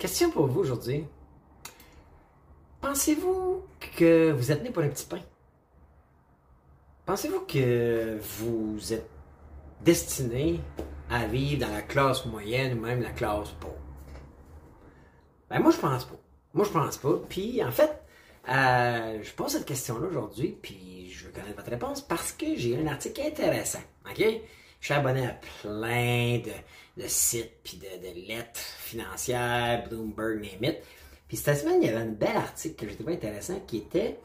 Question pour vous aujourd'hui. Pensez-vous que vous êtes né pour un petit pain? Pensez-vous que vous êtes destiné à vivre dans la classe moyenne ou même la classe pauvre? Ben moi je pense pas. Moi je pense pas. Puis en fait, euh, je pose cette question-là aujourd'hui, puis je veux connaître votre réponse parce que j'ai un article intéressant. OK? Je suis abonné à plein de, sites puis de, lettres financières, Bloomberg, name Puis cette semaine, il y avait un bel article que je trouvais intéressant qui était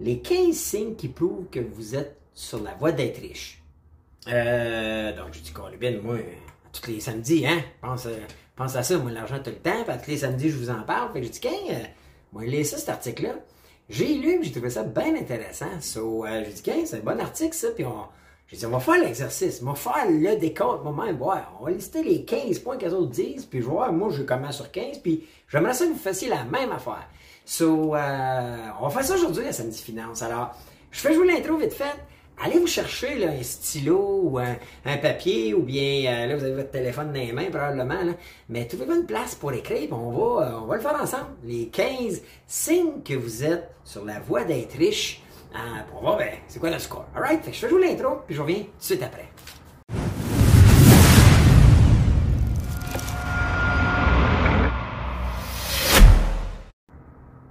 les 15 signes qui prouvent que vous êtes sur la voie d'être riche. Euh, donc, je dis, bien, moi, tous les samedis, hein, pense, à ça, moi, l'argent tout le temps, puis tous les samedis, je vous en parle. Fait que je dis, qu'un, euh, moi, ça, cet article-là. J'ai lu, j'ai trouvé ça bien intéressant. So, euh, j'ai dit, c'est un bon article, ça, puis on, j'ai dit, on va faire l'exercice, on va faire le décompte moi-même. On va lister les 15 points que les autres disent, puis je voir, moi, je commence sur 15, puis j'aimerais ça que vous fassiez la même affaire. So, euh, on va faire ça aujourd'hui à Samedi Finance. Alors, je fais jouer l'intro vite fait. Allez vous chercher là, un stylo ou un, papier ou bien euh, là vous avez votre téléphone dans les mains probablement là, mais trouvez-vous une place pour écrire, on va euh, on va le faire ensemble. Les 15 signes que vous êtes sur la voie d'être riche. Ah, on va ben, c'est quoi le score? Alright, je fais jouer l'intro puis je reviens tout de suite après.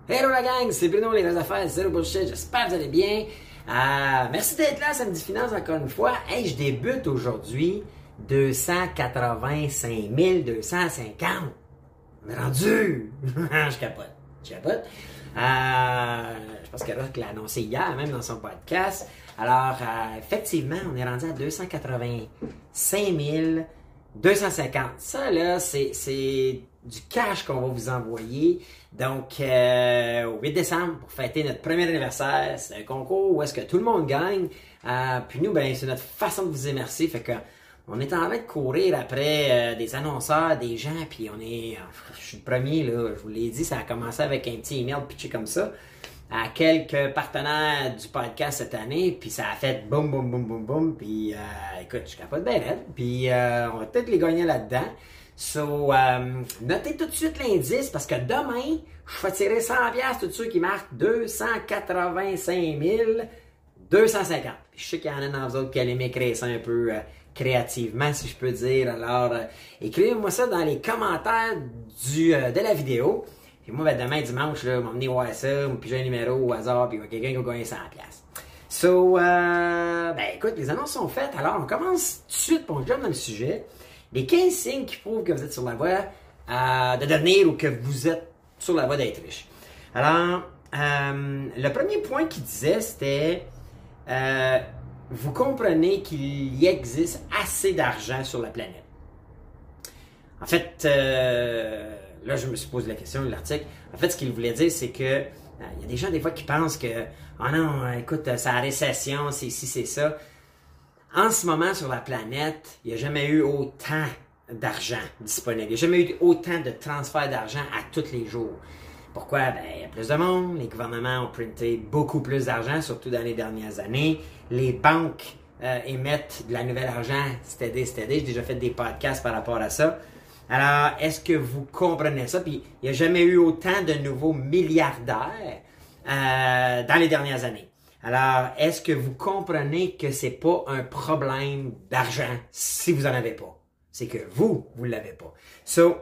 Hello la gang, c'est Bruno les vraies affaires, zéro bullshit, j'espère que vous allez bien. Euh, merci d'être là, Samedi Finance, encore une fois. Hey, je débute aujourd'hui 285 250. On est rendu! je capote. Je capote. Euh, je pense que Rock l'a annoncé hier, même dans son podcast. Alors, euh, effectivement, on est rendu à 285 250. Ça, là, c'est du cash qu'on va vous envoyer. Donc, euh, au 8 décembre, pour fêter notre premier anniversaire, c'est un concours où est-ce que tout le monde gagne. Euh, puis nous, ben, c'est notre façon de vous remercier. Fait que, on est en train de courir après euh, des annonceurs, des gens, puis on est... Je suis le premier, là, je vous l'ai dit, ça a commencé avec un petit email pitché comme ça à quelques partenaires du podcast cette année, puis ça a fait boum, boum, boum, boum, boum, puis écoute, je capote bien puis on va peut-être les gagner là-dedans. So, euh, notez tout de suite l'indice parce que demain, je vais tirer 100 pièces tous ceux qui marquent 285 250. je sais qu'il y en a dans vous autres qui allaient m'écrire ça un peu euh, créativement, si je peux dire. Alors, euh, écrivez-moi ça dans les commentaires du, de la vidéo. Puis moi, ben, demain, dimanche, là, m'emmener voir ça, me piger un numéro au hasard, puis quelqu'un qui va gagner 100 pièces. So, ben écoute, les annonces sont faites. Alors, on commence tout de suite, pour jump dans le sujet les 15 signes qui prouvent que vous êtes sur la voie euh, de devenir ou que vous êtes sur la voie d'être riche. Alors, euh, le premier point qu'il disait, c'était euh, vous comprenez qu'il y existe assez d'argent sur la planète. En fait, là, je me suis posé la question de l'article. En fait, ce qu'il voulait dire, c'est que il y a des gens des fois qui pensent que, oh non, écoute, c'est la récession, c'est ici, c'est ça. En ce moment, sur la planète, il n'y a jamais eu autant d'argent disponible. Il n'y a jamais eu autant de transferts d'argent à tous les jours. Pourquoi? Ben, il y a plus de monde, les gouvernements ont printé beaucoup plus d'argent, surtout dans les dernières années. Les banques euh, émettent de la nouvelle argent, c'était c'était J'ai déjà fait des podcasts par rapport à ça. Alors, est-ce que vous comprenez ça? Puis, il n'y a jamais eu autant de nouveaux milliardaires euh, dans les dernières années. Alors, est-ce que vous comprenez que c'est pas un problème d'argent si vous en avez pas? C'est que vous, vous l'avez pas. So,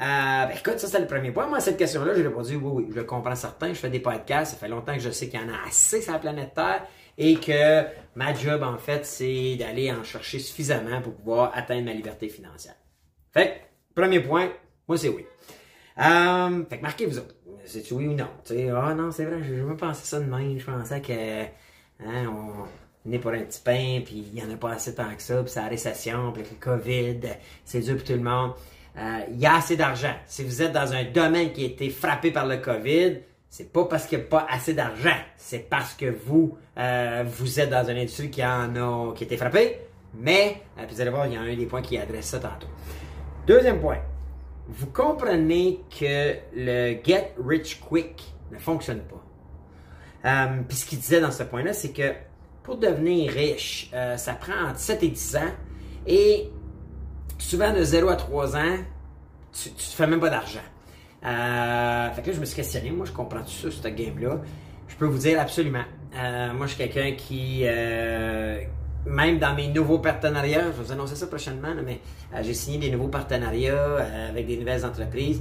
euh, ben écoute, ça c'est le premier point. Moi, cette question-là, j'ai répondu oui, oui, je le comprends certain. Je fais des podcasts, ça fait longtemps que je sais qu'il y en a assez sur la planète Terre et que ma job, en fait, c'est d'aller en chercher suffisamment pour pouvoir atteindre ma liberté financière. Fait que, premier point, moi c'est oui. Euh, fait que marquez vous autres c'est oui ou non? Ah non, c'est vrai, j'ai jamais pensé ça de même. Je pensais que hein, on est pour un petit pain, puis il n'y en a pas assez tant que ça, puis c'est la récession, puis le COVID, c'est dur pour tout le monde. Euh, il y a assez d'argent. Si vous êtes dans un domaine qui a été frappé par le COVID, c'est pas parce qu'il n'y a pas assez d'argent, c'est parce que vous, euh, vous êtes dans une industrie qui en a, qui a été frappée. Mais, euh, puis vous allez voir, il y a un des points qui adresse ça tantôt. Deuxième point vous comprenez que le get rich quick ne fonctionne pas. Puis ce qu'il disait dans ce point-là, c'est que pour devenir riche, ça prend entre 7 et 10 ans. Et souvent de 0 à 3 ans, tu ne fais même pas d'argent. Euh, fait que là, je me suis questionné. Moi, je comprends tout ça, cette game-là. Je peux vous dire absolument. Euh, moi, je suis quelqu'un qui, euh, même dans mes nouveaux partenariats, je vais vous annoncer ça prochainement, mais j'ai signé des nouveaux partenariats avec des nouvelles entreprises.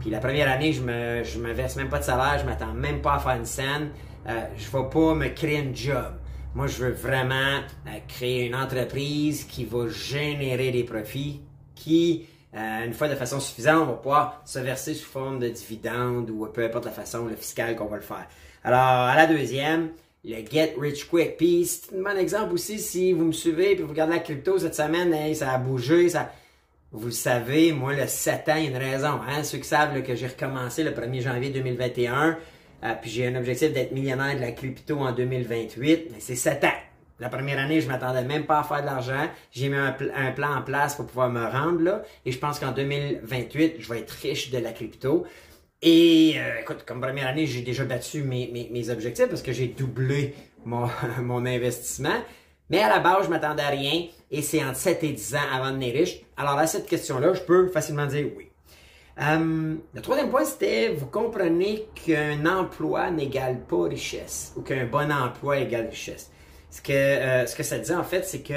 Puis la première année, je me, je me verse même pas de salaire, je m'attends même pas à faire une scène. Je vais pas me créer un job. Moi, je veux vraiment euh, créer une entreprise qui va générer des profits, qui, euh, une fois de façon suffisante, va pouvoir se verser sous forme de dividendes ou peu importe la façon, le fiscal qu'on va le faire. Alors, à la deuxième, le Get Rich Quick. Puis c'est un bon exemple aussi si vous me suivez puis vous regardez la crypto cette semaine, ça a bougé, ça. Vous le savez, moi, le 7 ans, il y a une raison. Hein? Ceux qui savent que j'ai recommencé le 1er janvier 2021, euh, puis j'ai un objectif d'être millionnaire de la crypto en 2028, mais c'est 7 ans. La première année, je m'attendais même pas à faire de l'argent. J'ai mis un, pl- un plan en place pour pouvoir me rendre là. Et je pense qu'en 2028, je vais être riche de la crypto. Et euh, écoute, comme première année, j'ai déjà battu mes, mes, mes objectifs parce que j'ai doublé mon, mon investissement. Mais à la base, je m'attendais à rien et c'est entre 7 et 10 ans avant de devenir riche. Alors à cette question-là, je peux facilement dire oui. Euh, le troisième point, c'était vous comprenez qu'un emploi n'égale pas richesse ou qu'un bon emploi égale richesse. Ce que, euh, ce que ça dit en fait, c'est que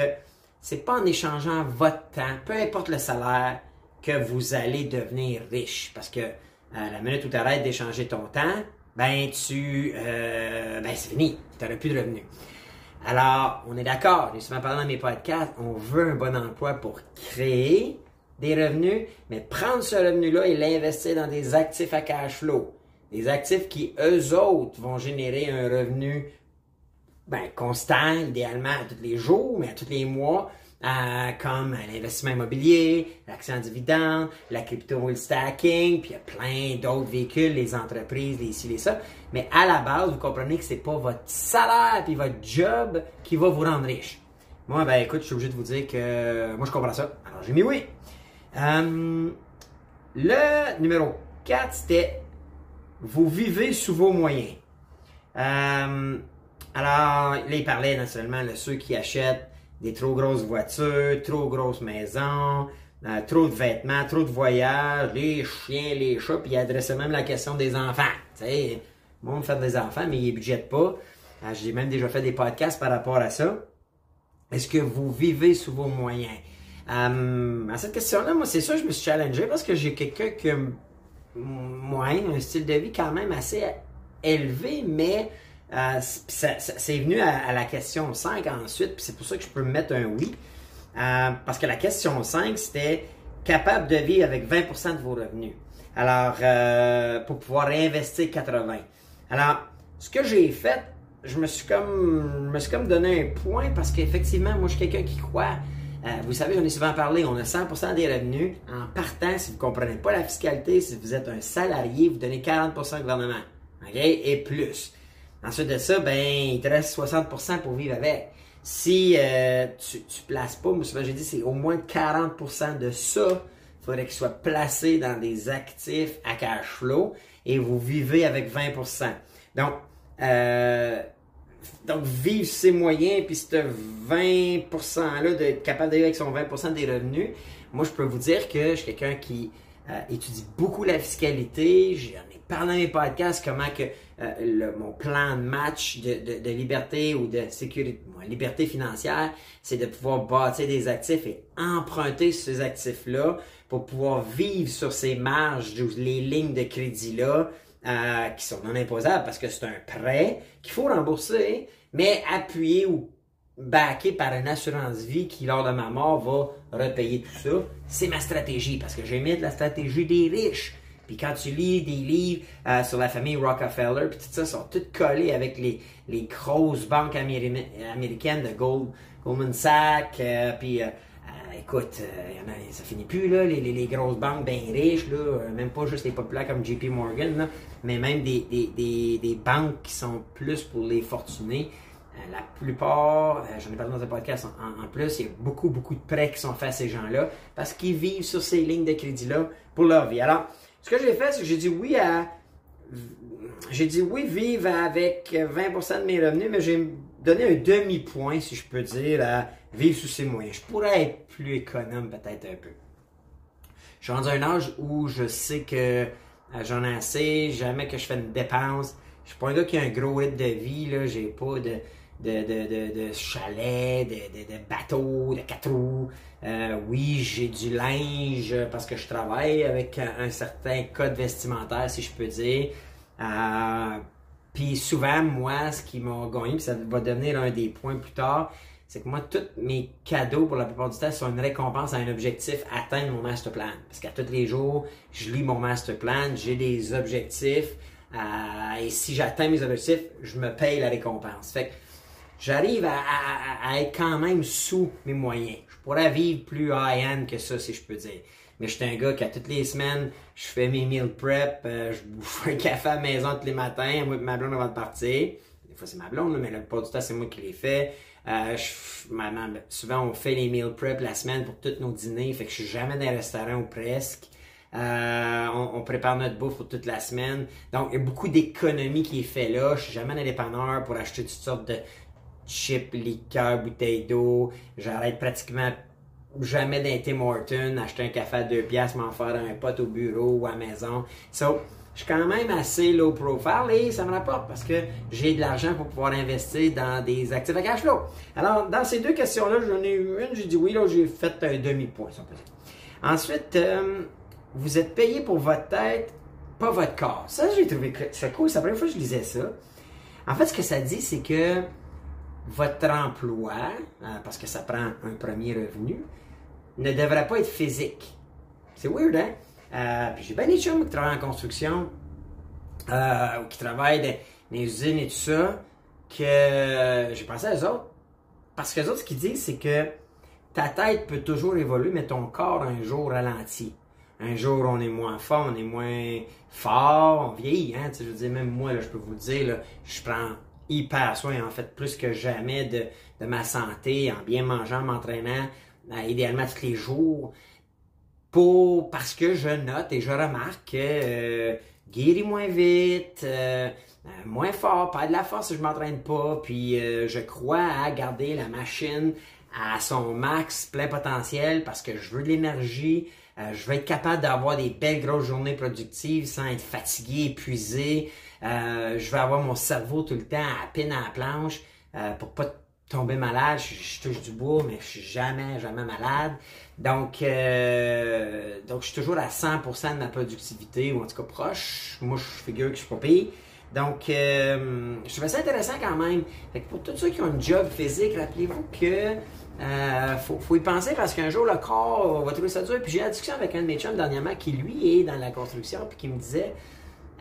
c'est pas en échangeant votre temps, peu importe le salaire, que vous allez devenir riche. Parce que euh, la minute où tu arrêtes d'échanger ton temps, ben tu ben c'est fini, tu n'auras plus de revenus. Alors, on est d'accord, j'ai souvent parlé dans mes podcasts, on veut un bon emploi pour créer des revenus, mais prendre ce revenu-là et l'investir dans des actifs à cash flow. Des actifs qui, eux autres, vont générer un revenu ben, constant, idéalement à tous les jours, mais à tous les mois, comme l'investissement immobilier, l'action en dividende, la crypto le stacking, puis il y a plein d'autres véhicules, les entreprises, les ci, les ça. Mais à la base, vous comprenez que c'est pas votre salaire puis votre job qui va vous rendre riche. Moi, ben écoute, je suis obligé de vous dire que moi je comprends ça. Alors j'ai mis oui. Euh, le numéro 4, c'était vous vivez sous vos moyens. Euh, alors, là, il parlait naturellement de ceux qui achètent des trop grosses voitures, trop grosses maisons, euh, trop de vêtements, trop de voyages, les chiens, les chats, puis il adressait même la question des enfants. Tu sais, moi, on fait des enfants, mais ils budgètent pas. J'ai même déjà fait des podcasts par rapport à ça. Est-ce que vous vivez sous vos moyens? Euh, à cette question-là, moi, c'est ça, je me suis challengé parce que j'ai quelqu'un qui a un style de vie quand même assez élevé, mais euh, c'est venu à, la question 5 ensuite, puis c'est pour ça que je peux me mettre un oui. Euh, parce que la question 5, c'était capable de vivre avec 20% de vos revenus. Alors, pour pouvoir réinvestir 80. Alors, ce que j'ai fait, je me suis comme, je me suis comme donné un point parce qu'effectivement, moi, je suis quelqu'un qui croit. Euh, vous savez, j'en ai souvent parlé, on a 100% des revenus. En partant, si vous ne comprenez pas la fiscalité, si vous êtes un salarié, vous donnez 40% au gouvernement. OK? Et plus. Ensuite de ça, ben, il te reste 60% pour vivre avec. Si euh, tu, tu places pas, moi souvent j'ai dit c'est au moins 40% de ça, il faudrait qu'il soit placé dans des actifs à cash flow et vous vivez avec 20%. Donc, euh, donc vivre ses moyens puis ce 20%-là d'être capable d'être avec son 20% des revenus, moi je peux vous dire que je suis quelqu'un qui euh, étudie beaucoup la fiscalité, j'en ai parlé dans mes podcasts comment que euh, mon plan de match de, liberté ou de sécurité, bon, liberté financière, c'est de pouvoir bâtir des actifs et emprunter ces actifs-là pour pouvoir vivre sur ces marges, les lignes de crédit-là, euh, qui sont non imposables parce que c'est un prêt qu'il faut rembourser, mais appuyé ou backé par une assurance vie qui, lors de ma mort, va repayer tout ça. C'est ma stratégie parce que j'aimais de la stratégie des riches. Puis quand tu lis des livres euh, sur la famille Rockefeller, puis tout ça, sont tous collés avec les, les grosses banques améri américaines de Gold, Goldman Sachs, euh, puis euh, écoute, y en a, ça finit plus, là, les, grosses banques bien riches, là, même pas juste les populaires comme JP Morgan, mais même des, des, des, des, banques qui sont plus pour les fortunés. la plupart, j'en ai parlé dans un podcast en, en, plus, il y a beaucoup, beaucoup de prêts qui sont faits à ces gens-là parce qu'ils vivent sur ces lignes de crédit-là pour leur vie. Alors, ce que j'ai fait, c'est que j'ai dit oui à. J'ai dit oui vivre avec 20% de mes revenus, mais j'ai donné un demi-point, si je peux dire, à vivre sous ses moyens. Je pourrais être plus économe peut-être un peu. Je suis rendu à un âge où je sais que Euh, J'en ai assez, jamais que je fais une dépense. Je suis pas un gars qui a un gros rythme de vie, là. J'ai pas de, de, de, de, chalet, de bateau, de quatre roues. Euh, oui, j'ai du linge parce que je travaille avec un, un certain code vestimentaire, si je peux dire. Euh, puis souvent, moi, ce qui m'a gagné, puis ça va devenir un des points plus tard, c'est que moi, tous mes cadeaux, pour la plupart du temps, sont une récompense à un objectif, atteindre mon master plan. Parce qu'à tous les jours, je lis mon master plan, j'ai des objectifs, euh, et si j'atteins mes objectifs, je me paye la récompense. Fait que j'arrive à, à- à être quand même sous mes moyens. Je pourrais vivre plus high-end que ça, si je peux dire. Mais je suis un gars qui, à toutes les semaines, je fais mes meal prep, euh, je bouffe un café à la maison tous les matins, moi et ma blonde avant de partir. Des fois, c'est ma blonde, mais la plupart du temps, c'est moi qui les fais. Euh, souvent, on fait les meal prep la semaine pour tous nos dîners, fait que je suis jamais dans un restaurant ou presque. Euh, on, prépare notre bouffe pour toute la semaine. Donc, il y a beaucoup d'économie qui est fait là. Je suis jamais dans les dépanneurs pour acheter toutes sortes de chips, liqueurs, bouteilles d'eau. J'arrête pratiquement jamais d'un Tim Horton, acheter un café à deux piastres, m'en faire un pote au bureau ou à la maison. So, je suis quand même assez low profile et ça me rapporte parce que j'ai de l'argent pour pouvoir investir dans des actifs à cash flow. Alors, dans ces deux questions-là, j'en ai eu une, j'ai dit oui, là, j'ai fait un demi-point, si on peut. Ensuite, euh, vous êtes payé pour votre tête, pas votre corps. Ça, j'ai trouvé c'est cool. C'est la première fois que je lisais ça. En fait, ce que ça dit, c'est que votre emploi, euh, parce que ça prend un premier revenu, ne devrait pas être physique. C'est weird, hein? Euh, puis j'ai bien des chums qui travaillent en construction, euh, ou qui travaillent dans, les usines et tout ça, que j'ai pensé à eux autres. Parce que les autres, ce qu'ils disent, c'est que ta tête peut toujours évoluer, mais ton corps, un jour, ralentit. Un jour, on est moins fort, on est moins fort, on vieillit, hein? Je veux dire, même moi, là, je peux vous le dire, là, je prends hyper soin, en fait, plus que jamais de, de ma santé, en bien mangeant, m'entraînant, idéalement tous les jours, pour, parce que je note et je remarque que euh, guéris moins vite, euh, euh, moins fort, pas de la force si je m'entraîne pas, puis euh, je crois à garder la machine à son max plein potentiel parce que je veux de l'énergie, euh, je veux être capable d'avoir des belles grosses journées productives sans être fatigué, épuisé, euh, je veux avoir mon cerveau tout le temps à peine à la planche euh, pour pas tomber malade, je, touche du bois, mais je suis jamais, jamais malade. Donc, euh, donc je suis toujours à 100% de ma productivité, ou en tout cas proche. Moi, je figure que je suis pas. Donc, euh, je trouvais ça intéressant quand même. Fait que pour tous ceux qui ont un job physique, rappelez-vous que euh, faut, faut y penser parce qu'un jour, le corps va trouver ça dur. Puis j'ai eu la discussion avec un de mes chums dernièrement qui, lui, est dans la construction, puis qui me disait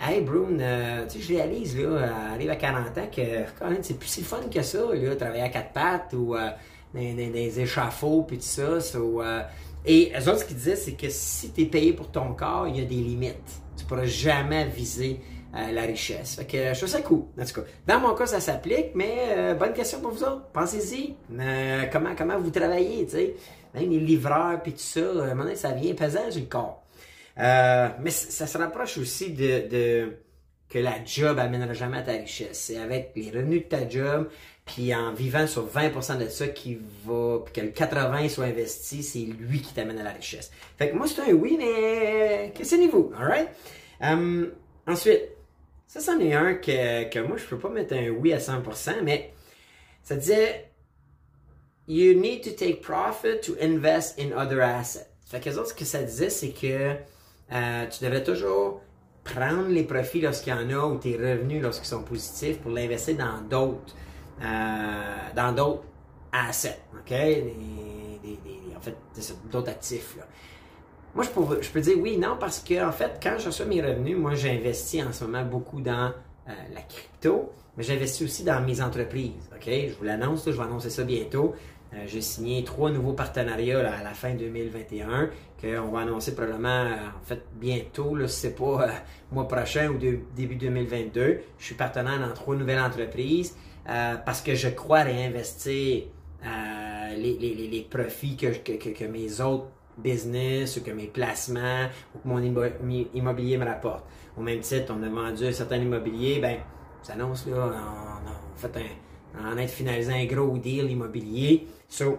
Hey, Brune, euh, tu sais, je réalise, là, euh, arrive à 40 ans, que quand même, c'est plus si fun que ça, là, travailler à quatre pattes ou euh, dans, des échafauds, puis tout ça. et eux autres, ce qu'ils disaient, c'est que si tu es payé pour ton corps, il y a des limites. Tu pourras jamais viser la richesse. Fait que je trouve ça cool. En tout cas, dans mon cas, ça s'applique, mais bonne question pour vous autres. Pensez-y. Comment, comment vous travaillez, tu sais. Même les livreurs, puis tout ça, à un ça vient pesant sur le corps. Euh, mais ça se rapproche aussi de, que la job amènera jamais à ta richesse. C'est avec les revenus de ta job, puis en vivant sur 20% de ça qui va, puis que le 80 soit investi, c'est lui qui t'amène à la richesse. Fait que moi, c'est un oui, mais questionnez-vous, alright? Um, ensuite, ça, c'en est un que, que moi, je peux pas mettre un oui à 100%, mais ça disait You need to take profit to invest in other assets. Fait que ce que ça disait, c'est que euh, tu devrais toujours prendre les profits lorsqu'il y en a ou tes revenus lorsqu'ils sont positifs pour l'investir dans d'autres euh, dans d'autres assets, ok? Des- en fait, d'autres actifs. Là. Moi, je peux, je peux dire oui, non, parce que en fait, quand je reçois mes revenus, moi, j'investis en ce moment beaucoup dans euh, la crypto, mais j'investis aussi dans mes entreprises. Ok, je vous l'annonce, je vais annoncer ça bientôt. Euh, J'ai signé trois nouveaux partenariats à la fin 2021 qu'on va annoncer probablement euh, en fait bientôt, là, si c'est pas euh, mois prochain ou début 2022. Je suis partenaire dans trois nouvelles entreprises parce que je crois réinvestir les, profits que, mes autres business ou que mes placements ou que mon immobilier me rapporte. Au même titre, on a vendu un certain immobilier, ben, ça annonce là, on, fait un, on a finalisé un gros deal immobilier. So,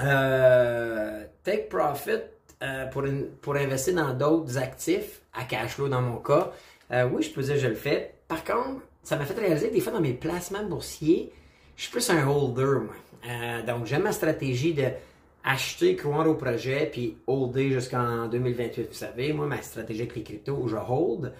euh, take profit euh, pour, pour investir dans d'autres actifs à cash flow dans mon cas, euh, oui, je peux dire que je le fais. Par contre, ça m'a fait réaliser que des fois dans mes placements boursiers, je suis plus un holder, moi. Donc, j'aime ma stratégie de acheter, croire au projet, puis holder jusqu'en 2028. Vous savez, moi, ma stratégie avec les cryptos, je hold.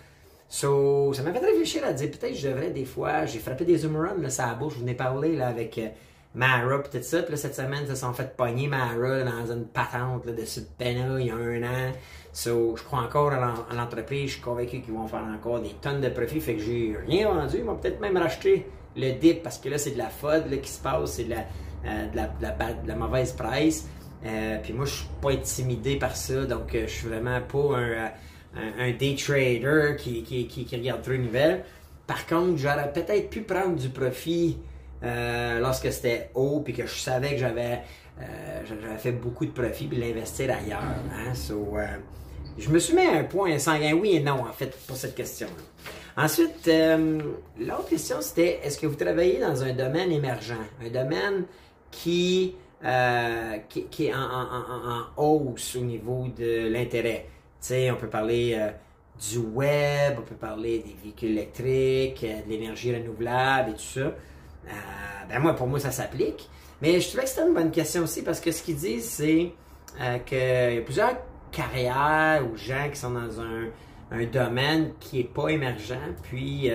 So, ça m'a fait réfléchir à dire peut-être je devrais des fois, j'ai frappé des zoom runs, là, ça a bouche, je venais parler là, avec euh, Mara et tout ça. Puis là, cette semaine, ils se sont fait pogner Mara dans une patente là, de là il y a un an. So, je crois encore à l'entreprise, je suis convaincu qu'ils vont faire encore des tonnes de profits, fait que j'ai rien vendu. Ils vont peut-être même racheter le dip parce que là, c'est de la FOD là, qui se passe, c'est de la, euh, de, la, de, la, mauvaise presse. Euh, puis moi, je suis pas intimidé par ça, donc je suis vraiment pas un un, day trader qui, regarde trop nouvelles. Par contre, j'aurais peut-être pu prendre du profit euh, lorsque c'était haut puis que je savais que j'avais euh, fait beaucoup de profit puis l'investir ailleurs. Hein? So, euh, je me suis mis à un point sanguin, oui et non, en fait, pour cette question-là. Ensuite, l'autre question, c'était est-ce que vous travaillez dans un domaine émergent, un domaine qui, qui, est en, hausse au niveau de l'intérêt? On peut parler euh, du web, on peut parler des véhicules électriques, euh, de l'énergie renouvelable et tout ça. Euh, ben moi, pour moi, ça s'applique. Mais je trouvais que c'était une bonne question aussi parce que ce qu'ils disent, c'est qu'il y a plusieurs carrières ou gens qui sont dans un, domaine qui n'est pas émergent, puis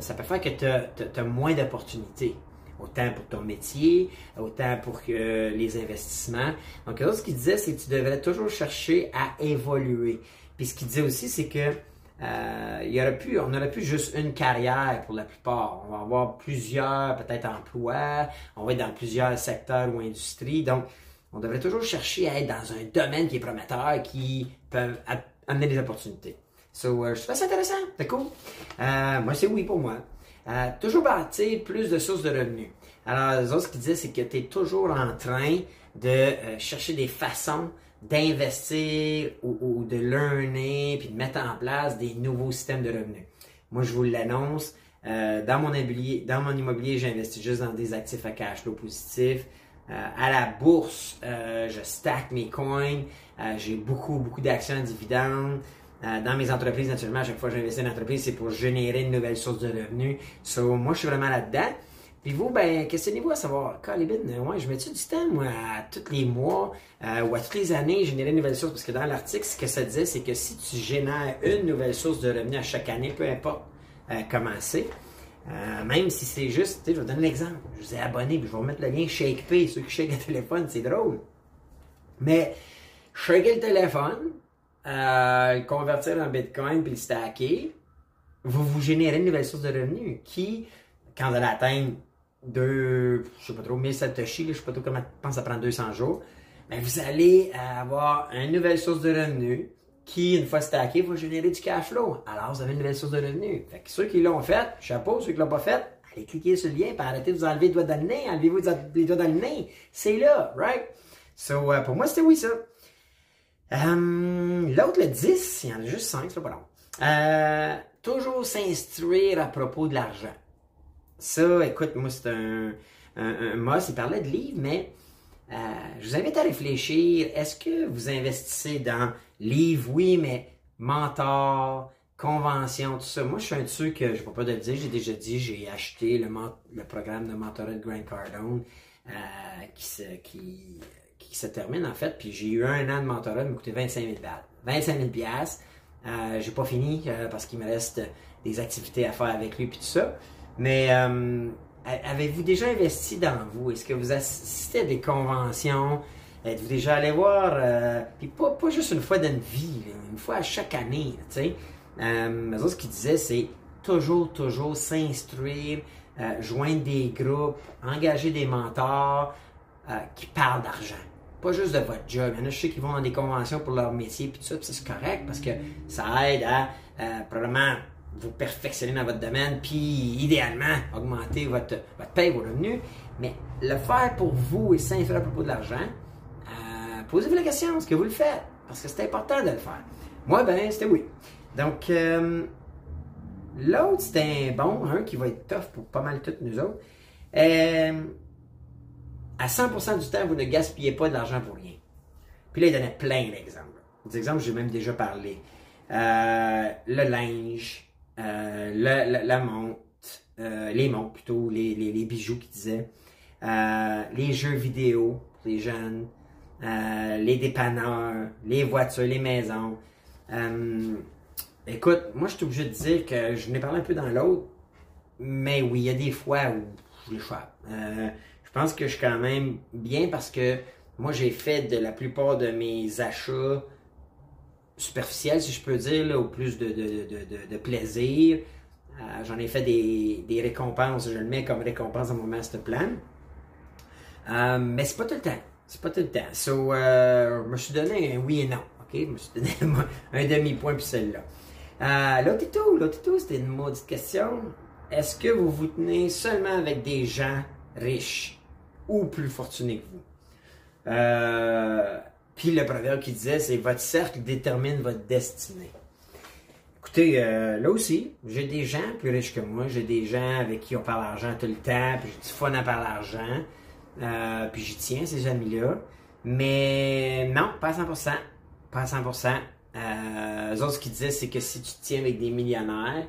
ça peut faire que tu as, moins d'opportunités autant pour ton métier, autant pour les investissements. Donc, ce qu'il disait, c'est que tu devrais toujours chercher à évoluer. Puis ce qu'il disait aussi, c'est que euh, il y aurait on n'aurait plus juste une carrière pour la plupart. On va avoir plusieurs, peut-être, emplois. On va être dans plusieurs secteurs ou industries. Donc, on devrait toujours chercher à être dans un domaine qui est prometteur, qui peut amener des opportunités. So, euh, je trouve ça intéressant. C'est cool. Euh, moi, c'est oui pour moi. Euh, toujours bâtir plus de sources de revenus. Alors, les autres, ce qu'ils disaient, c'est que tu es toujours en train de euh, chercher des façons d'investir ou, de learner, puis de mettre en place des nouveaux systèmes de revenus. Moi, je vous l'annonce, euh, dans, mon immobilier, dans mon immobilier, j'investis juste dans des actifs à cash flow positif. à la bourse, je stack mes coins. j'ai beaucoup, beaucoup d'actions à dividendes. Euh, dans mes entreprises, naturellement, à chaque fois que j'investis dans une entreprise, c'est pour générer une nouvelle source de revenus. So, moi, je suis vraiment là-dedans. Puis vous, ben, questionnez-vous à savoir, Calibin, ouais, je mets-tu du temps, moi, à tous les mois euh, ou à toutes les années, générer une nouvelle source? Parce que dans l'article, ce que ça disait, c'est que si tu génères une nouvelle source de revenus à chaque année, peu importe euh, comment c'est, même si c'est juste, tu sais, je vais donner l'exemple. Je vous ai abonné, puis je vais vous mettre le lien ShakePay, ceux qui shake le téléphone, c'est drôle. Mais, shaker le téléphone, euh, convertir en Bitcoin puis le stacker, vous vous générez une nouvelle source de revenus qui, quand elle atteint deux, je sais pas trop, 1000 Satoshi, je sais pas trop comment, ça prend 200 jours, mais vous allez avoir une nouvelle source de revenus qui, une fois stacké, va générer du cash flow. Alors, vous avez une nouvelle source de revenus. Fait que ceux qui l'ont fait, chapeau, ceux qui l'ont pas fait, allez cliquer sur le lien, et arrêtez de vous enlever les doigts dans le nez, enlevez-vous les doigts dans le nez. C'est là, right? So, euh, pour moi, c'était oui, ça. Euh, l'autre, le 10, il y en a juste 5, c'est pas long. Euh, toujours s'instruire à propos de l'argent. Ça, écoute, moi, c'est un, un, un Il parlait de livres, mais euh, je vous invite à réfléchir. Est-ce que vous investissez dans livres? Oui, mais mentor, convention, tout ça. Moi, je suis un de ceux que, je pas de le dire, j'ai déjà dit, j'ai acheté le, programme de mentorat de Grant Cardone qui, qui qui se termine en fait. Puis j'ai eu un an de mentorat, il m'a coûté 25 000 25 000 euh, j'ai pas fini euh, parce qu'il me reste des activités à faire avec lui puis tout ça. Mais euh, avez-vous déjà investi dans vous? Est-ce que vous assistez à des conventions? Êtes-vous déjà allé voir? Euh, puis pas, pas juste une fois dans une vie, une fois à chaque année, tu sais. mais ce qu'il disait, c'est toujours, toujours s'instruire, joindre des groupes, engager des mentors qui parlent d'argent pas juste de votre job. Il y en a, je sais, qui vont dans des conventions pour leur métier, puis tout ça, c'est correct parce que ça aide à euh, probablement vous perfectionner dans votre domaine, puis idéalement augmenter votre, votre paye, vos revenus. Mais le faire pour vous et faire à propos de l'argent, euh, posez-vous la question, est-ce que vous le faites? Parce que c'est important de le faire. Moi, ben, c'était oui. Donc, euh, l'autre, c'était un bon, un qui va être tough pour pas mal toutes nous autres. À 100% du temps, vous ne gaspillez pas de l'argent pour rien. Puis là, il donnait plein d'exemples. Des exemples, j'ai même déjà parlé. Euh, le linge, la montre, les montres plutôt, les, bijoux qu'ils disaient, les jeux vidéo les jeunes, les dépanneurs, les voitures, les maisons. écoute, moi je suis obligé de dire que je n'ai parlé un peu dans l'autre, mais oui, il y a des fois où je l'échappe. Je pense que je suis quand même bien parce que moi j'ai fait de la plupart de mes achats superficiel, si je peux dire, au plus de, de, plaisir. Euh, j'en ai fait des, récompenses, je le mets comme récompense dans mon master plan. Euh, mais c'est pas tout le temps. C'est pas tout le temps. So, euh, je me suis donné un oui et non. OK? Je me suis donné un demi-point pour celle-là. L'autre tout, l'autre tout, c'était une maudite question. Est-ce que vous vous tenez seulement avec des gens riches? Ou plus fortunés que vous? Euh, puis le proverbe qui disait, c'est votre cercle détermine votre destinée. Écoutez, euh, là aussi, j'ai des gens plus riches que moi, j'ai des gens avec qui on parle d'argent tout le temps, puis j'ai du fun à parler d'argent, euh, puis j'y tiens, ces amis-là. Mais non, pas à 100%. Pas à 100%. Euh, eux autres, ce qu'ils disaient, c'est que si tu tiens avec des millionnaires,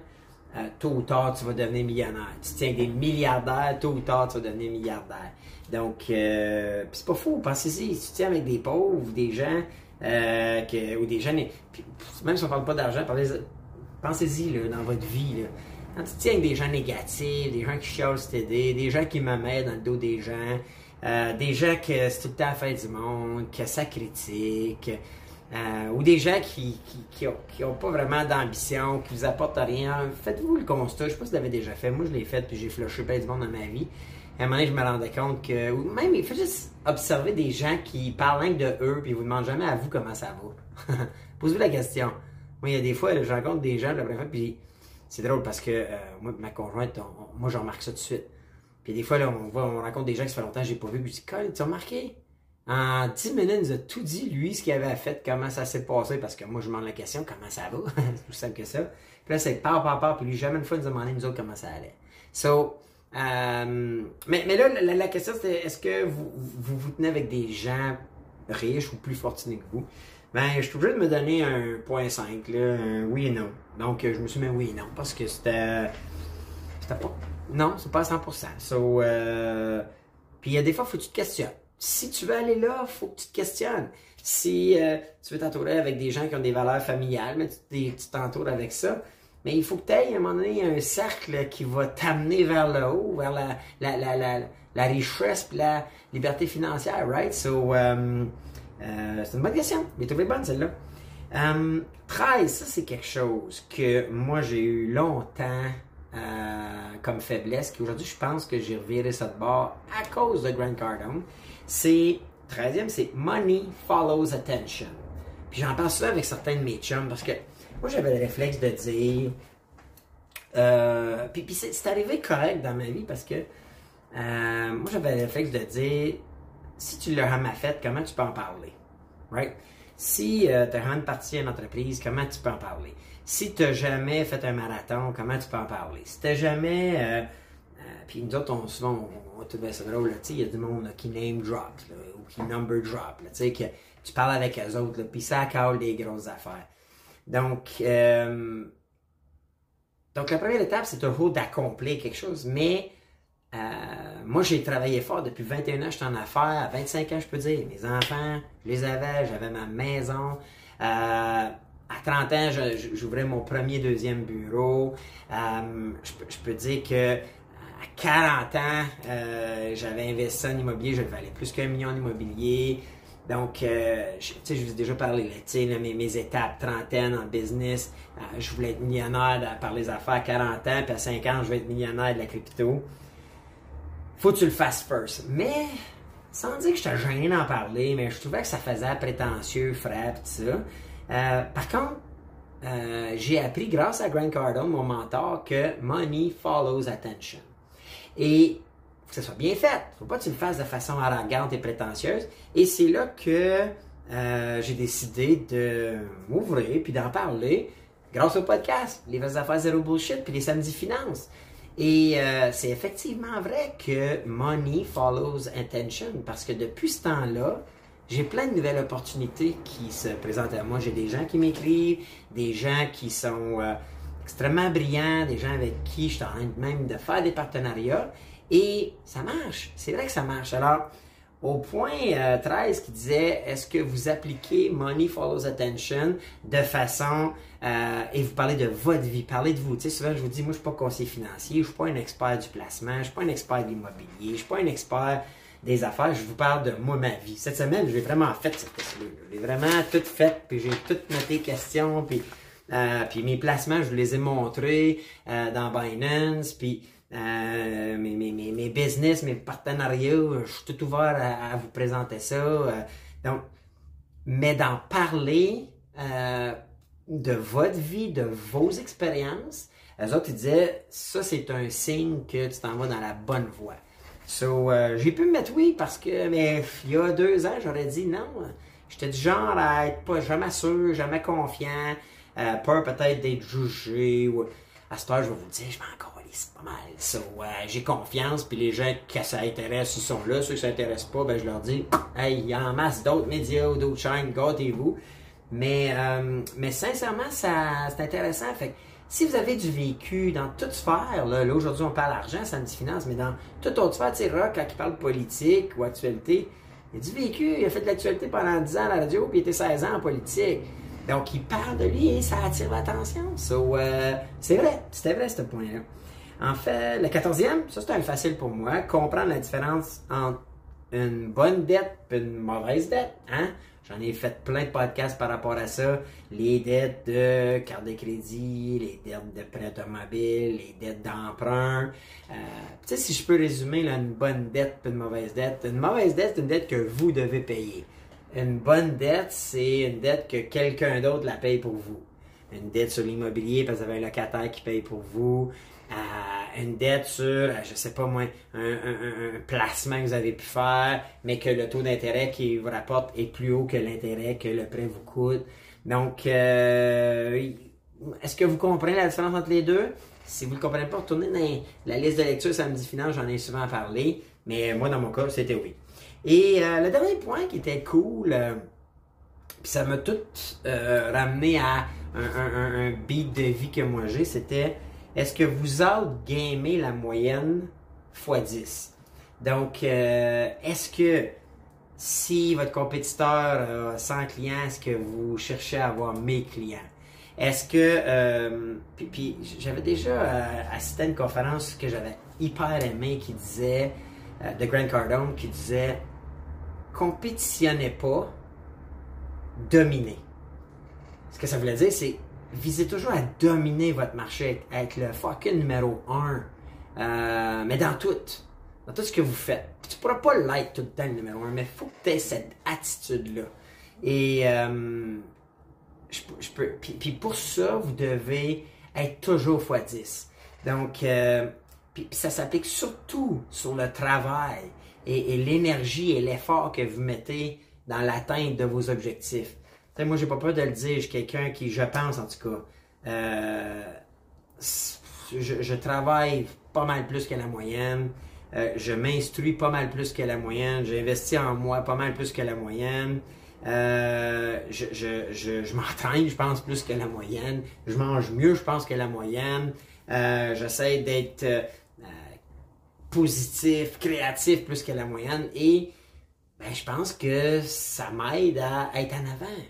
tôt ou tard, tu vas devenir millionnaire. Si tu tiens avec des milliardaires, tôt ou tard, tu vas devenir milliardaire. Donc, euh, c'est pas faux, pensez-y. Si tu tiens avec des pauvres, des gens, euh, que, ou des gens, même si on parle pas d'argent, pensez-y dans votre vie. Là. Quand tu tiens avec des gens négatifs, des gens qui chialent t'aider, des gens qui me mettent dans le dos des gens, euh, des gens qui c'est tout le temps faire du monde, que ça critique, euh, ou des gens qui qui, qui, ont, pas vraiment d'ambition, qui vous apportent rien, faites-vous le constat. Je sais pas si vous l'avez déjà fait. Moi, je l'ai fait, puis j'ai flushé plein du monde dans ma vie à un moment donné, je me rendais compte que, même, il faut juste observer des gens qui parlent rien de eux, puis ils vous demandent jamais à vous comment ça va. Posez-vous la question. Moi, il y a des fois, je rencontre des gens, la première puis c'est drôle parce que euh, moi, ma conjointe, moi, je remarque ça tout de suite. Puis des fois, là, on, voit, on rencontre des gens qui ça fait longtemps que j'ai pas vu, puis je dis, tu as remarqué? En 10 minutes, il nous a tout dit, lui, ce qu'il avait fait, comment ça s'est passé, parce que moi, je demande la question, comment ça va? c'est plus simple que ça. Puis là, c'est part, part, part, puis lui, jamais une fois, il nous a demandé, nous autres, comment ça allait. So, euh, mais, là, la, question, c'est est-ce que vous, vous, tenez avec des gens riches ou plus fortunés que vous? Ben, je suis obligé de me donner un point 5, là, un oui et non. Donc, je me suis mis oui et non, parce que c'était. C'était pas. Non, c'est pas à 100%. So, euh, puis il y a des fois, faut que tu te questionnes. Si tu veux aller là, faut que tu te questionnes. Si euh, tu veux t'entourer avec des gens qui ont des valeurs familiales, mais tu t'entoures avec ça, mais il faut que tu aies à un moment donné un cercle qui va t'amener vers le haut, vers la, la, la, la, richesse et la liberté financière, right? So, um, euh, c'est une bonne question. Mais trouvez bonne celle-là. Um, 13, ça c'est quelque chose que moi j'ai eu longtemps euh, comme faiblesse, qu'aujourd'hui je pense que j'ai reviré ça de bord à cause de Grant Cardone. C'est, 13e, c'est Money Follows Attention. Puis j'en parle souvent avec certains de mes chums parce que moi, j'avais le réflexe de dire. Euh, puis, c'est arrivé correct dans ma vie parce que euh, moi, j'avais le réflexe de dire si tu l'as jamais fait, comment tu peux en parler? Right? Si euh, tu as jamais parti à une entreprise, comment tu peux en parler? Si tu n'as jamais fait un marathon, comment tu peux en parler? Si tu jamais. puis nous autres, souvent, on, on trouvait ça drôle. Il y a du monde qui name drop ou qui number drop. Là, que tu parles avec eux autres, puis ça cale des grosses affaires. Donc, euh, donc la première étape, c'est toujours d'accomplir quelque chose. Mais euh, moi, j'ai travaillé fort depuis 21 ans, j'étais en affaires. À 25 ans, je peux dire, mes enfants, je les avais, j'avais ma maison. Euh, à 30 ans, j'ouvrais mon premier, deuxième bureau. je, peux dire que à 40 ans, j'avais investi en immobilier, je valais plus qu'un million d'immobilier. Donc, euh, tu sais, je vous ai déjà parlé, tu sais, mes, mes, étapes, trentaine en business, euh, je voulais être millionnaire par les affaires à 40 ans, puis à 50 ans, je vais être millionnaire de la crypto. Faut que tu le fasses first. Mais, sans dire que j'étais gêné d'en parler, mais je trouvais que ça faisait prétentieux, frais, tout ça. Euh, par contre, j'ai appris grâce à Grant Cardone, mon mentor, que money follows attention. Et que ce soit bien fait. Faut pas que tu le fasses de façon arrogante et prétentieuse. Et c'est là que euh, j'ai décidé de m'ouvrir puis d'en parler grâce au podcast, les affaires zéro bullshit puis les samedis finances. Et euh, c'est effectivement vrai que money follows intention parce que depuis ce temps-là, j'ai plein de nouvelles opportunités qui se présentent à moi. J'ai des gens qui m'écrivent, des gens qui sont euh, extrêmement brillants, des gens avec qui je suis en train même de faire des partenariats. Et ça marche. C'est vrai que ça marche. Alors, au point 13 euh, qui disait est-ce que vous appliquez Money Follows Attention de façon euh, et vous parlez de votre vie, parlez de vous. Tu sais, souvent je vous dis, moi je suis pas conseiller financier, je suis pas un expert du placement, je suis pas un expert de l'immobilier, je suis pas un expert des affaires, je vous parle de moi, ma vie. Cette semaine, j'ai vraiment fait cette question J'ai vraiment tout fait, puis j'ai tout noté questions, puis, euh, puis mes placements, je vous les ai montrés dans Binance, puis euh, mes, business, mes partenariats, je suis tout ouvert à, vous présenter ça. Euh, donc, mais d'en parler euh, de votre vie, de vos expériences, les autres ils disaient ça c'est un signe que tu t'en vas dans la bonne voie. So, j'ai pu me mettre oui parce que mais il y a deux ans j'aurais dit non. J'étais du genre à être pas jamais sûr, jamais confiant, peur peut-être d'être jugé. À ce heure, je vais vous dire, je m'en c'est pas mal. Euh, j'ai confiance, puis les gens qui ça intéresse, ils sont là. Ceux qui ça intéresse pas, ben, je leur dis, hey, il y a en masse d'autres médias, d'autres chaînes, gâtez-vous. Mais, euh, mais sincèrement, ça, c'est intéressant. Fait si vous avez du vécu dans toute sphère, là, là aujourd'hui on parle argent, samedi finance, mais dans toute autre sphère, tu sais, Rock, quand il parle politique ou actualité, il a du vécu, il a fait de l'actualité pendant 10 ans à la radio, puis il était 16 ans en politique. Donc, il parle de lui et ça attire l'attention. Euh, c'est vrai, c'était vrai ce point-là. En fait, le quatorzième, ça c'était facile pour moi, comprendre la différence entre une bonne dette et une mauvaise dette. Hein? J'en ai fait plein de podcasts par rapport à ça. Les dettes de carte de crédit, les dettes de prêt automobile, les dettes d'emprunt. Euh, tu sais, si je peux résumer une bonne dette et une mauvaise dette. Une mauvaise dette, c'est une dette que vous devez payer. Une bonne dette, c'est une dette que quelqu'un d'autre la paye pour vous. Une dette sur l'immobilier parce que vous avez un locataire qui paye pour vous une dette sur, euh, je sais pas moi, un, placement que vous avez pu faire, mais que le taux d'intérêt qui vous rapporte est plus haut que l'intérêt que le prêt vous coûte. Donc, euh, est-ce que vous comprenez la différence entre les deux? Si vous ne le comprenez pas, retournez dans la liste de lecture samedi finance, j'en ai souvent parlé, mais moi, dans mon cas, c'était oui. Et euh, le dernier point qui était cool, puis ça m'a tout ramené à un, un, beat de vie que moi j'ai, c'était est-ce que vous outgamez la moyenne x 10? Donc, euh, est-ce que si votre compétiteur a 100 clients, est-ce que vous cherchez à avoir 1000 clients? Est-ce que... Euh, puis, j'avais déjà euh, assisté à une conférence que j'avais hyper aimée qui disait, de Grant Cardone, qui disait, compétitionnez pas, dominez. Ce que ça voulait dire, c'est visez toujours à dominer votre marché, être le fucking numéro un. Euh, mais dans tout. Dans tout ce que vous faites. Tu pourras pas l'être tout le temps le numéro un, mais il faut que tu aies cette attitude-là. Et euh, je, peux. Puis, pour ça, vous devez être toujours x10. Donc, euh, puis, ça s'applique surtout sur le travail et l'énergie et l'effort que vous mettez dans l'atteinte de vos objectifs. Moi, moi, j'ai pas peur de le dire. Je quelqu'un qui, je pense en tout cas, euh, je, travaille pas mal plus que la moyenne. Euh, je m'instruis pas mal plus que la moyenne. J'investis en moi pas mal plus que la moyenne. Euh, je, je, m'entraîne, je pense, plus que la moyenne. Je mange mieux, je pense, que la moyenne. J'essaie d'être positif, créatif plus que la moyenne. Et ben, je pense que ça m'aide à être en avant.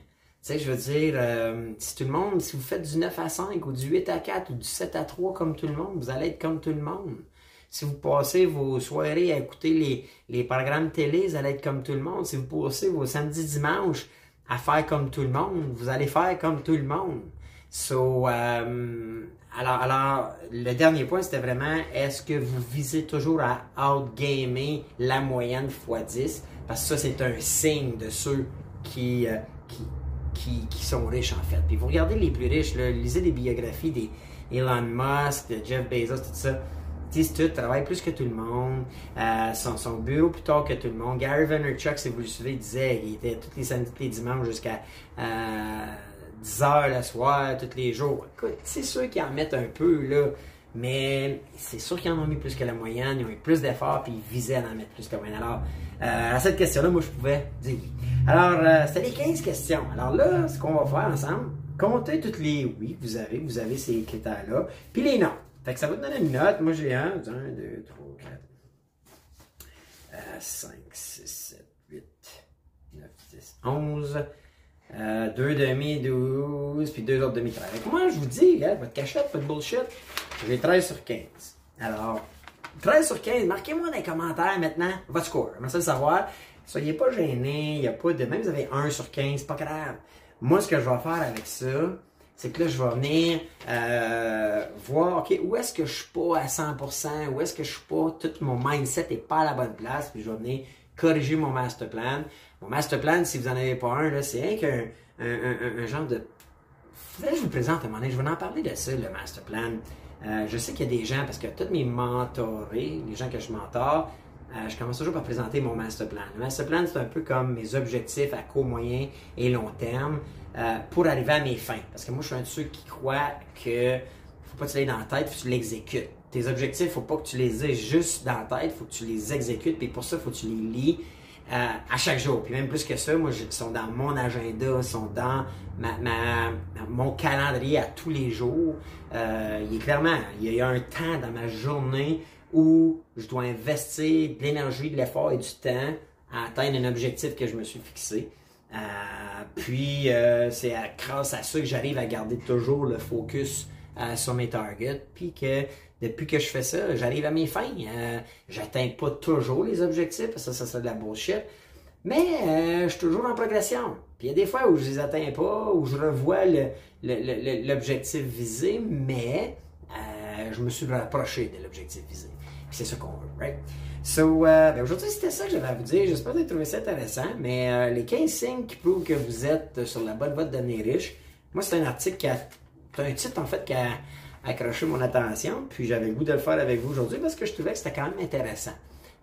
Sais, je veux dire, euh, si tout le monde, si vous faites du 9 à 5 ou du 8 à 4 ou du 7 à 3 comme tout le monde, vous allez être comme tout le monde. Si vous passez vos soirées à écouter les, les programmes télé, vous allez être comme tout le monde. Si vous passez vos samedis, dimanches à faire comme tout le monde, vous allez faire comme tout le monde. So, euh, alors, alors, le dernier point, c'était vraiment, est-ce que vous visez toujours à outgamer la moyenne x10? Parce que ça, c'est un signe de ceux qui, euh, qui, qui, sont riches, en fait. Puis vous regardez les plus riches, lisez les biographies des Elon Musk, de Jeff Bezos, tout ça. Tout, travaille plus que tout le monde, euh, son, son, bureau plus tard que tout le monde. Gary Vaynerchuk, si vous le suivez, disait qu'il était tous les samedis, tous les dimanches jusqu'à euh, 10 heures le soir, tous les jours. Écoute, c'est ceux qui en mettent un peu, là, Mais c'est sûr qu'ils en ont mis plus que la moyenne, ils ont eu plus d'efforts, puis ils visaient d'en mettre plus que la moyenne. Alors, euh, à cette question-là, moi, je pouvais dire oui. Alors, euh, c'était les 15 questions. Alors là, ce qu'on va faire ensemble, comptez toutes les oui que vous avez, vous avez ces critères-là, puis les non. Fait que ça va te donner une note. Moi, j'ai un, 1, 2, 3, 4, 5, 6, 7, 8, 9, 10, 11, euh, 2 demi, 12, puis 2 autres demi 13. Fait que moi, je vous dis, pas de cachette, de bullshit, j'ai 13 sur 15. Alors, 13 sur 15, marquez-moi dans les commentaires maintenant votre score. Ça le savoir. Soyez pas gênés, il a pas de. Même si vous avez 1 sur 15, pas grave. Moi, ce que je vais faire avec ça, c'est que là, je vais venir euh, voir, OK, où est-ce que je suis pas à 100%, où est-ce que je suis pas, tout mon mindset n'est pas à la bonne place, puis je vais venir corriger mon master plan. Mon master plan, si vous n'en avez pas un, c'est rien qu'un un, genre de... Je vous présente un moment je vais en parler de ça, le master plan. Euh, je sais qu'il y a des gens, parce que tous mes mentorés, les gens que je mentor, euh, je commence toujours par présenter mon master plan. Le master plan, c'est un peu comme mes objectifs à court, moyen et long terme euh, pour arriver à mes fins. Parce que moi, je suis un de ceux qui croient que faut pas que tu l'aies dans la tête, faut que tu l'exécutes. Tes objectifs, faut pas que tu les aies juste dans la tête, faut que tu les exécutes. Puis pour ça, faut que tu les lis euh, à chaque jour. Puis même plus que ça, moi, ils sont dans mon agenda, ils sont dans ma, mon calendrier à tous les jours. Euh, il est clairement, il y a un temps dans ma journée où je dois investir de l'énergie, de l'effort et du temps à atteindre un objectif que je me suis fixé. Euh, puis euh, c'est grâce à ça que j'arrive à garder toujours le focus euh, sur mes targets. Puis que depuis que je fais ça, j'arrive à mes fins. J'atteins pas toujours les objectifs, parce que ça, ça c'est de la bullshit. Mais je suis toujours en progression. Puis il y a des fois où je les atteins pas, où je revois l'objectif visé, mais je me suis rapproché de l'objectif visé. C'est ça qu'on veut, right? So, euh, ben aujourd'hui, c'était ça que j'avais à vous dire. J'espère que vous avez trouvé ça intéressant. Mais euh, les 15 signes qui prouvent que vous êtes sur la bonne voie de devenir riche, moi, c'est un article qui a. un titre, en fait, qui a accroché mon attention. Puis j'avais le goût de le faire avec vous aujourd'hui parce que je trouvais que c'était quand même intéressant.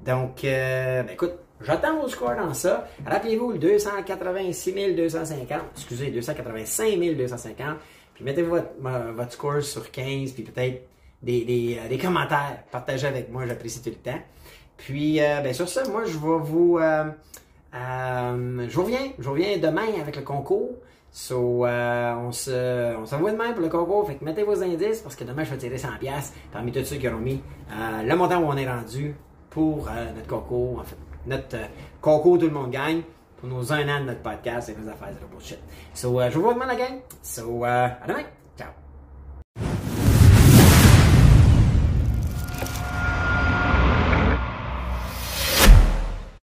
Donc, euh, ben écoute, j'attends vos scores dans ça. Rappelez-vous le 286 250, excusez, 285 250. Puis mettez votre, votre score sur 15, puis peut-être des, des, des commentaires. Partagez avec moi, j'apprécie tout le temps. Puis, euh, ben, sur ça, moi, je vais vous. Euh, euh, je reviens. Je reviens demain avec le concours. So, on se, on s'envoie demain pour le concours. Fait que mettez vos indices parce que demain, je vais tirer 100$ parmi tous ceux qui auront mis le montant où on est rendu pour notre concours. En fait, notre concours Tout le monde gagne pour nos un an de notre podcast et nos affaires de bullshit. So, je vous vois demain, la gang. So, à demain.